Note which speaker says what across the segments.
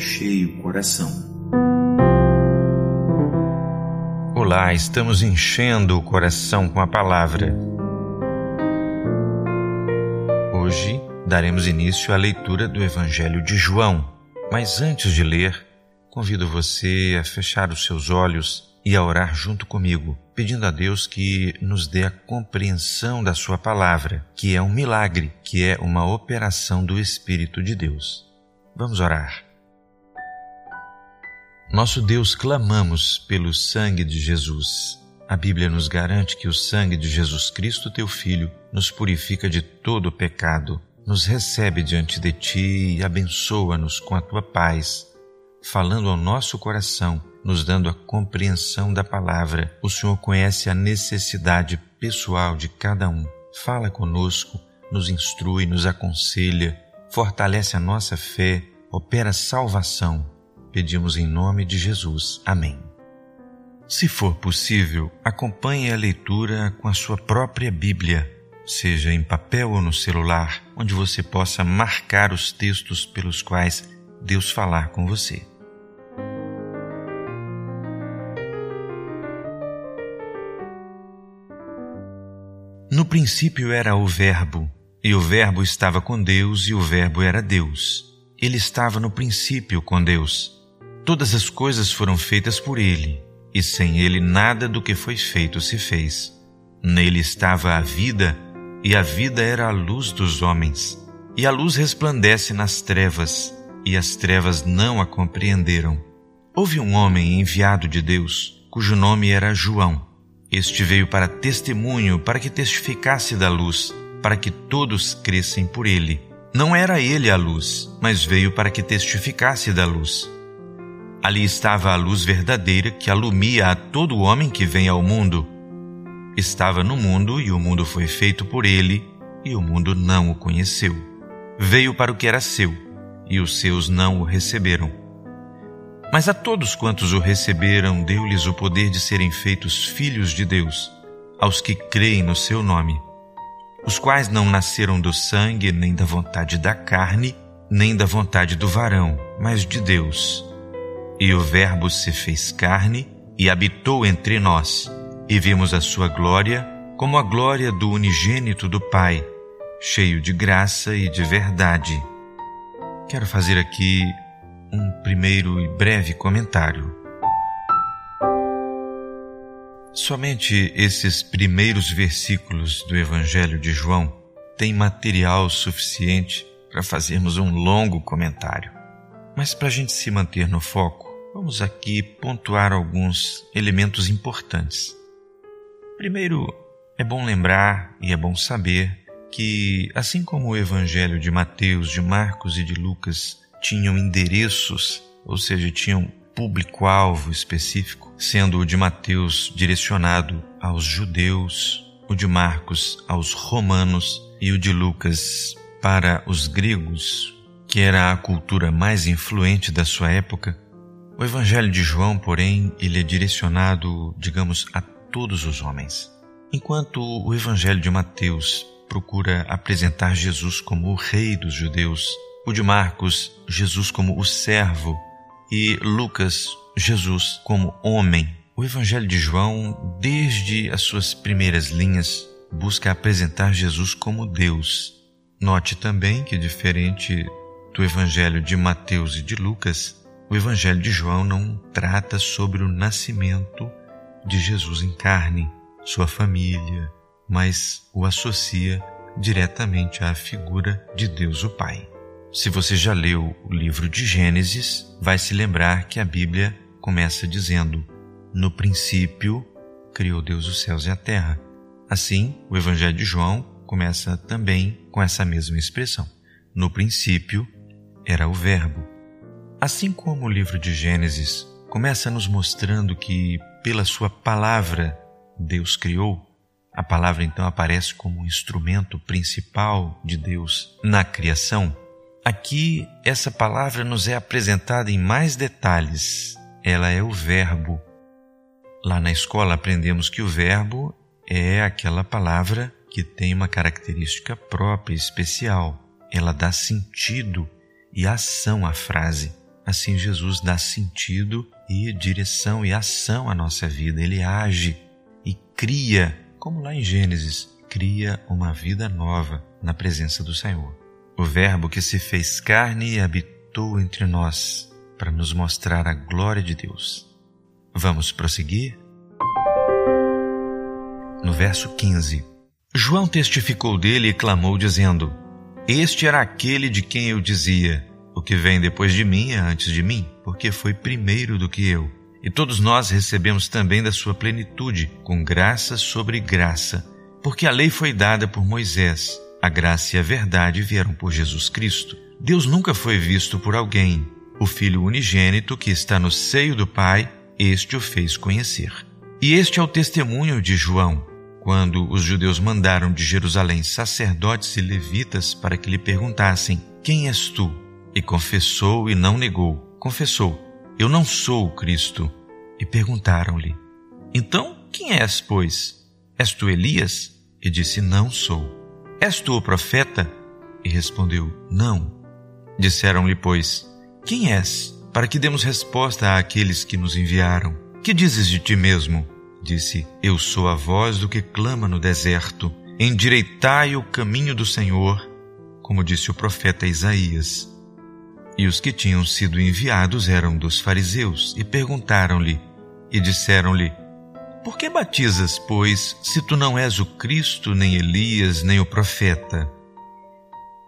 Speaker 1: cheie o coração.
Speaker 2: Olá, estamos enchendo o coração com a palavra. Hoje daremos início à leitura do Evangelho de João, mas antes de ler, convido você a fechar os seus olhos e a orar junto comigo, pedindo a Deus que nos dê a compreensão da Sua palavra, que é um milagre, que é uma operação do Espírito de Deus. Vamos orar. Nosso Deus, clamamos pelo sangue de Jesus. A Bíblia nos garante que o sangue de Jesus Cristo, teu Filho, nos purifica de todo o pecado, nos recebe diante de ti e abençoa-nos com a tua paz, falando ao nosso coração nos dando a compreensão da palavra. O Senhor conhece a necessidade pessoal de cada um. Fala conosco, nos instrui, nos aconselha, fortalece a nossa fé, opera salvação. Pedimos em nome de Jesus. Amém. Se for possível, acompanhe a leitura com a sua própria Bíblia, seja em papel ou no celular, onde você possa marcar os textos pelos quais Deus falar com você. No princípio era o Verbo, e o Verbo estava com Deus, e o Verbo era Deus. Ele estava no princípio com Deus. Todas as coisas foram feitas por ele, e sem ele nada do que foi feito se fez. Nele estava a vida, e a vida era a luz dos homens. E a luz resplandece nas trevas, e as trevas não a compreenderam. Houve um homem enviado de Deus, cujo nome era João. Este veio para testemunho, para que testificasse da luz, para que todos crescem por ele. Não era ele a luz, mas veio para que testificasse da luz. Ali estava a luz verdadeira que alumia a todo homem que vem ao mundo. Estava no mundo e o mundo foi feito por ele, e o mundo não o conheceu. Veio para o que era seu, e os seus não o receberam. Mas a todos quantos o receberam, deu-lhes o poder de serem feitos filhos de Deus, aos que creem no seu nome, os quais não nasceram do sangue, nem da vontade da carne, nem da vontade do varão, mas de Deus. E o Verbo se fez carne e habitou entre nós, e vimos a sua glória como a glória do unigênito do Pai, cheio de graça e de verdade. Quero fazer aqui um primeiro e breve comentário. Somente esses primeiros versículos do Evangelho de João têm material suficiente para fazermos um longo comentário. Mas para a gente se manter no foco, vamos aqui pontuar alguns elementos importantes. Primeiro, é bom lembrar e é bom saber que, assim como o Evangelho de Mateus, de Marcos e de Lucas tinham endereços, ou seja, tinham público-alvo específico, sendo o de Mateus direcionado aos judeus, o de Marcos aos romanos e o de Lucas para os gregos, que era a cultura mais influente da sua época. O Evangelho de João, porém, ele é direcionado, digamos, a todos os homens. Enquanto o Evangelho de Mateus procura apresentar Jesus como o rei dos judeus, o de Marcos, Jesus como o servo, e Lucas, Jesus como homem. O Evangelho de João, desde as suas primeiras linhas, busca apresentar Jesus como Deus. Note também que, diferente do Evangelho de Mateus e de Lucas, o Evangelho de João não trata sobre o nascimento de Jesus em carne, sua família, mas o associa diretamente à figura de Deus o Pai. Se você já leu o livro de Gênesis, vai se lembrar que a Bíblia começa dizendo: No princípio criou Deus os céus e a terra. Assim, o Evangelho de João começa também com essa mesma expressão. No princípio era o Verbo. Assim como o livro de Gênesis começa nos mostrando que, pela Sua palavra, Deus criou, a palavra então aparece como instrumento principal de Deus na criação. Aqui, essa palavra nos é apresentada em mais detalhes. Ela é o Verbo. Lá na escola aprendemos que o Verbo é aquela palavra que tem uma característica própria, especial. Ela dá sentido e ação à frase. Assim Jesus dá sentido e direção e ação à nossa vida. Ele age e cria, como lá em Gênesis, cria uma vida nova na presença do Senhor. O Verbo que se fez carne e habitou entre nós para nos mostrar a glória de Deus. Vamos prosseguir? No verso 15, João testificou dele e clamou, dizendo: Este era aquele de quem eu dizia: O que vem depois de mim é antes de mim, porque foi primeiro do que eu. E todos nós recebemos também da sua plenitude, com graça sobre graça, porque a lei foi dada por Moisés, a graça e a verdade vieram por Jesus Cristo. Deus nunca foi visto por alguém. O Filho unigênito que está no seio do Pai, este o fez conhecer. E este é o testemunho de João, quando os judeus mandaram de Jerusalém sacerdotes e levitas para que lhe perguntassem: Quem és tu? E confessou e não negou. Confessou: Eu não sou o Cristo. E perguntaram-lhe: Então, quem és, pois? És tu Elias? E disse: Não sou. És tu o profeta? E respondeu: Não. Disseram-lhe, pois: Quem és? Para que demos resposta àqueles que nos enviaram. Que dizes de ti mesmo? Disse: Eu sou a voz do que clama no deserto. Endireitai o caminho do Senhor, como disse o profeta Isaías. E os que tinham sido enviados eram dos fariseus, e perguntaram-lhe, e disseram-lhe: Por que batizas, pois, se tu não és o Cristo, nem Elias, nem o profeta?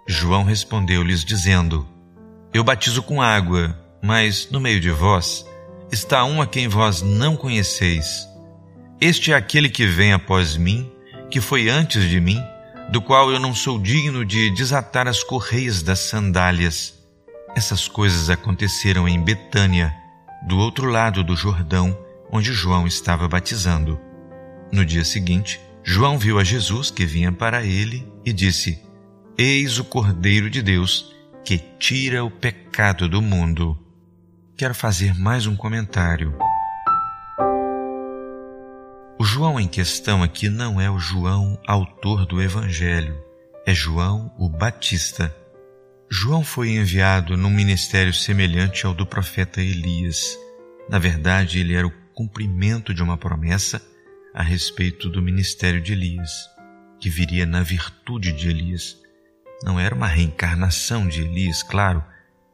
Speaker 2: João respondeu-lhes, dizendo: Eu batizo com água, mas no meio de vós está um a quem vós não conheceis. Este é aquele que vem após mim, que foi antes de mim, do qual eu não sou digno de desatar as correias das sandálias. Essas coisas aconteceram em Betânia, do outro lado do Jordão, onde João estava batizando. No dia seguinte, João viu a Jesus que vinha para ele e disse: Eis o Cordeiro de Deus que tira o pecado do mundo. Quero fazer mais um comentário. O João em questão aqui não é o João autor do Evangelho, é João o Batista. João foi enviado num ministério semelhante ao do profeta Elias. Na verdade, ele era o cumprimento de uma promessa a respeito do ministério de Elias, que viria na virtude de Elias. Não era uma reencarnação de Elias, claro,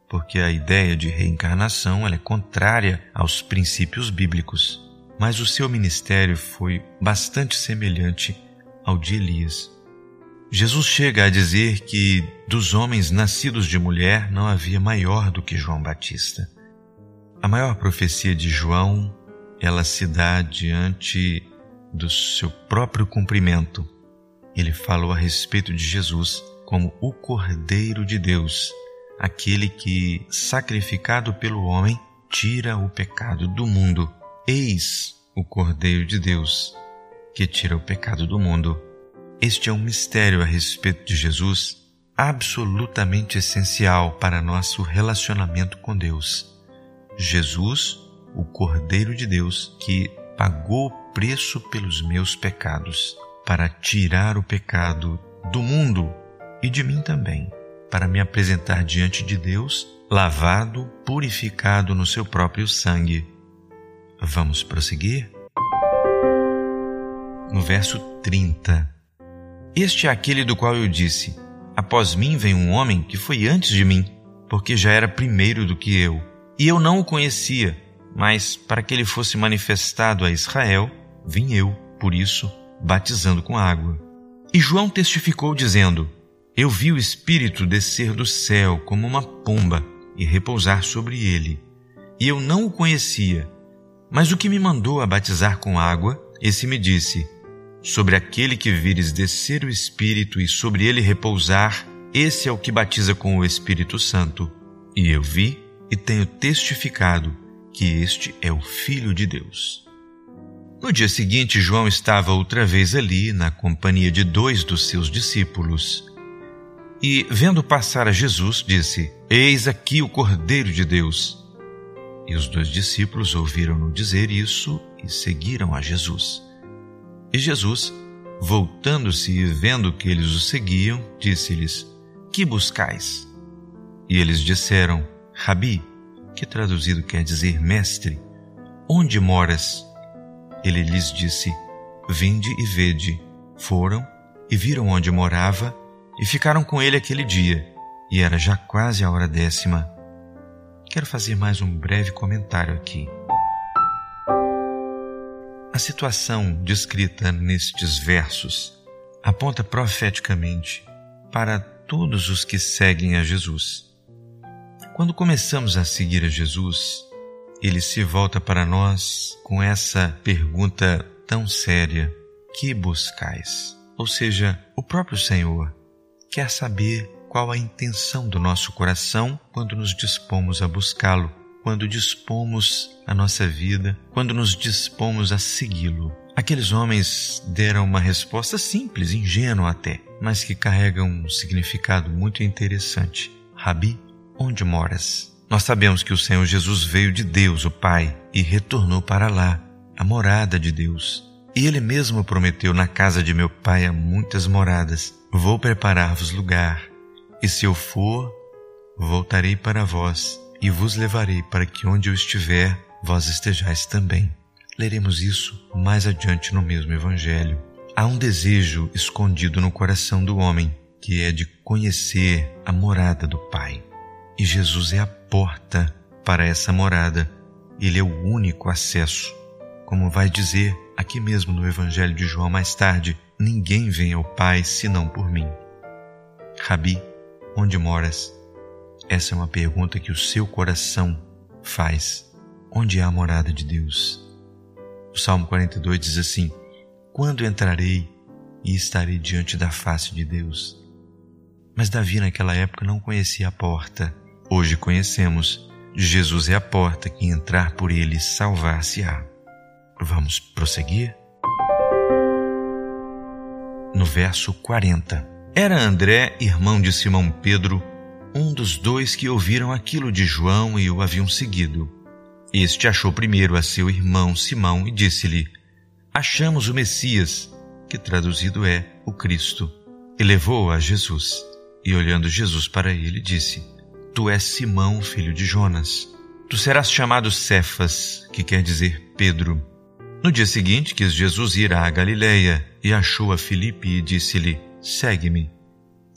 Speaker 2: porque a ideia de reencarnação é contrária aos princípios bíblicos, mas o seu ministério foi bastante semelhante ao de Elias. Jesus chega a dizer que dos homens nascidos de mulher não havia maior do que João Batista. A maior profecia de João, ela se dá diante do seu próprio cumprimento. Ele falou a respeito de Jesus como o Cordeiro de Deus, aquele que, sacrificado pelo homem, tira o pecado do mundo. Eis o Cordeiro de Deus, que tira o pecado do mundo. Este é um mistério a respeito de Jesus absolutamente essencial para nosso relacionamento com Deus. Jesus, o Cordeiro de Deus, que pagou o preço pelos meus pecados, para tirar o pecado do mundo e de mim também, para me apresentar diante de Deus, lavado, purificado no seu próprio sangue. Vamos prosseguir? No verso 30. Este é aquele do qual eu disse: Após mim vem um homem que foi antes de mim, porque já era primeiro do que eu. E eu não o conhecia, mas para que ele fosse manifestado a Israel, vim eu, por isso, batizando com água. E João testificou, dizendo: Eu vi o Espírito descer do céu como uma pomba e repousar sobre ele. E eu não o conhecia, mas o que me mandou a batizar com água, esse me disse: Sobre aquele que vires descer o Espírito e sobre ele repousar, esse é o que batiza com o Espírito Santo. E eu vi e tenho testificado que este é o Filho de Deus. No dia seguinte, João estava outra vez ali, na companhia de dois dos seus discípulos. E, vendo passar a Jesus, disse: Eis aqui o Cordeiro de Deus. E os dois discípulos ouviram-no dizer isso e seguiram a Jesus. E Jesus, voltando-se e vendo que eles o seguiam, disse-lhes: Que buscais? E eles disseram: Rabi, que traduzido quer dizer mestre, onde moras? Ele lhes disse: Vinde e vede. Foram e viram onde morava e ficaram com ele aquele dia, e era já quase a hora décima. Quero fazer mais um breve comentário aqui. A situação descrita nestes versos aponta profeticamente para todos os que seguem a Jesus. Quando começamos a seguir a Jesus, ele se volta para nós com essa pergunta tão séria: que buscais? Ou seja, o próprio Senhor quer saber qual a intenção do nosso coração quando nos dispomos a buscá-lo, quando dispomos a nossa vida, quando nos dispomos a segui-lo. Aqueles homens deram uma resposta simples, ingênua até, mas que carrega um significado muito interessante. Rabi, onde moras? Nós sabemos que o Senhor Jesus veio de Deus, o Pai, e retornou para lá, a morada de Deus. E ele mesmo prometeu: Na casa de meu Pai há muitas moradas. Vou preparar-vos lugar. E se eu for, voltarei para vós e vos levarei para que onde eu estiver, vós estejais também. Leremos isso mais adiante no mesmo Evangelho. Há um desejo escondido no coração do homem, que é de conhecer a morada do Pai. E Jesus é a porta para essa morada. Ele é o único acesso. Como vai dizer aqui mesmo no Evangelho de João mais tarde, ninguém vem ao Pai senão por mim. Rabi, onde moras? Essa é uma pergunta que o seu coração faz. Onde é a morada de Deus? O Salmo 42 diz assim: Quando entrarei e estarei diante da face de Deus? Mas Davi naquela época não conhecia a porta. Hoje conhecemos. Jesus é a porta que entrar por ele salvar-se-á. Vamos prosseguir? No verso 40. Era André, irmão de Simão Pedro, um dos dois que ouviram aquilo de João e o haviam seguido. Este achou primeiro a seu irmão Simão e disse-lhe: Achamos o Messias, que traduzido é o Cristo, e levou-o a Jesus. E olhando Jesus para ele, disse: Tu és Simão, filho de Jonas. Tu serás chamado Cefas, que quer dizer Pedro. No dia seguinte quis Jesus ir à Galiléia e achou a Filipe e disse-lhe: Segue-me.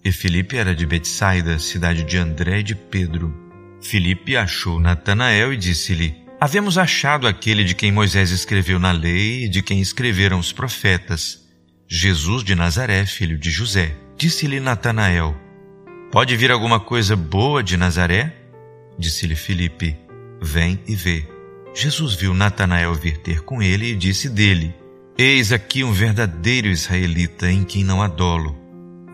Speaker 2: E Filipe era de Betsaida, cidade de André e de Pedro. Filipe achou Natanael e disse-lhe: Havemos achado aquele de quem Moisés escreveu na lei e de quem escreveram os profetas, Jesus de Nazaré, filho de José. Disse-lhe Natanael: Pode vir alguma coisa boa de Nazaré? Disse-lhe Filipe: Vem e vê. Jesus viu Natanael vir ter com ele e disse dele: Eis aqui um verdadeiro israelita em quem não há dolo.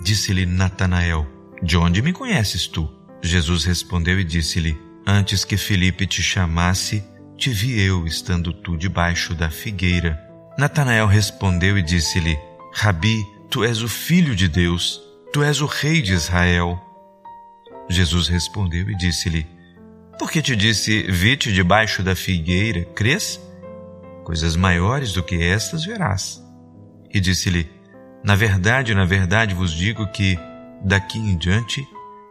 Speaker 2: Disse-lhe Natanael: De onde me conheces tu? Jesus respondeu e disse-lhe: Antes que Filipe te chamasse, te vi eu estando tu debaixo da figueira. Natanael respondeu e disse-lhe: Rabi, tu és o filho de Deus, tu és o rei de Israel. Jesus respondeu e disse-lhe: Por que te disse, vi-te debaixo da figueira, crês? Coisas maiores do que estas verás. E disse-lhe: Na verdade, na verdade vos digo que, daqui em diante,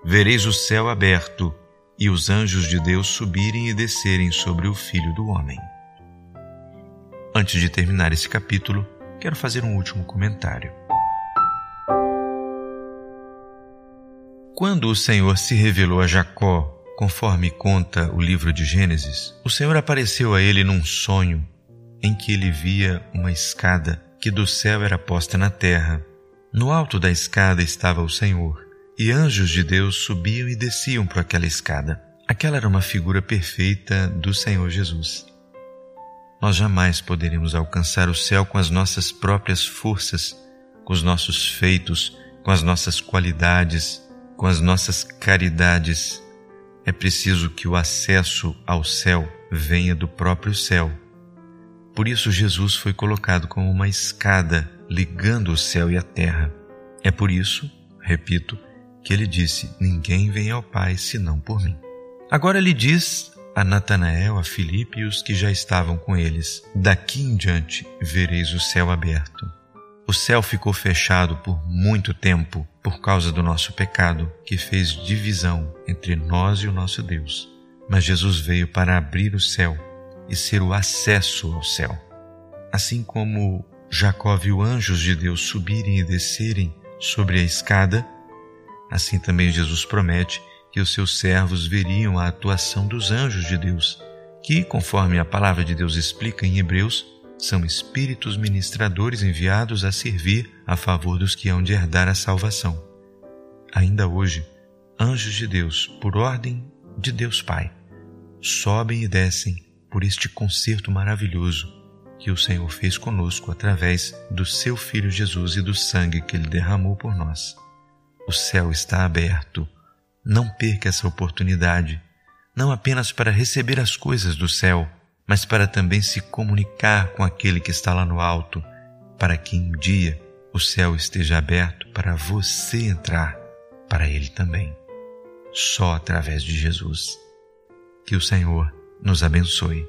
Speaker 2: vereis o céu aberto e os anjos de Deus subirem e descerem sobre o Filho do Homem. Antes de terminar esse capítulo, quero fazer um último comentário. Quando o Senhor se revelou a Jacó, conforme conta o livro de Gênesis, o Senhor apareceu a ele num sonho em que ele via uma escada que do céu era posta na terra. No alto da escada estava o Senhor, e anjos de Deus subiam e desciam por aquela escada. Aquela era uma figura perfeita do Senhor Jesus. Nós jamais poderemos alcançar o céu com as nossas próprias forças, com os nossos feitos, com as nossas qualidades, com as nossas caridades. É preciso que o acesso ao céu venha do próprio céu. Por isso, Jesus foi colocado como uma escada ligando o céu e a terra. É por isso, repito, que ele disse: Ninguém vem ao Pai senão por mim. Agora ele diz a Natanael, a Filipe e os que já estavam com eles: Daqui em diante vereis o céu aberto o céu ficou fechado por muito tempo por causa do nosso pecado, que fez divisão entre nós e o nosso Deus. mas Jesus veio para abrir o céu e ser o acesso ao céu. Assim como Jacó viu anjos de Deus subirem e descerem sobre a escada, assim também Jesus promete que os seus servos veriam a atuação dos anjos de Deus, que, conforme a palavra de Deus explica em Hebreus, são espíritos ministradores enviados a servir a favor dos que hão de herdar a salvação. Ainda hoje, anjos de Deus, por ordem de Deus Pai, sobem e descem por este concerto maravilhoso que o Senhor fez conosco através do seu Filho Jesus e do sangue que ele derramou por nós. O céu está aberto. Não perca essa oportunidade, não apenas para receber as coisas do céu, mas para também se comunicar com aquele que está lá no alto, para que um dia o céu esteja aberto para você entrar para ele também. Só através de Jesus. Que o Senhor nos abençoe.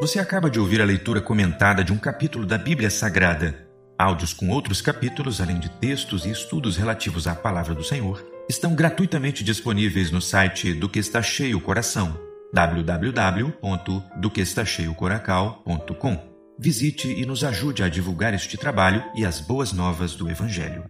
Speaker 1: Você acaba de ouvir a leitura comentada de um capítulo da Bíblia Sagrada. Áudios com outros capítulos, além de textos e estudos relativos à palavra do Senhor, estão gratuitamente disponíveis no site do que está cheio coração, www.doquestacheiocoracal.com. Visite e nos ajude a divulgar este trabalho e as boas novas do Evangelho.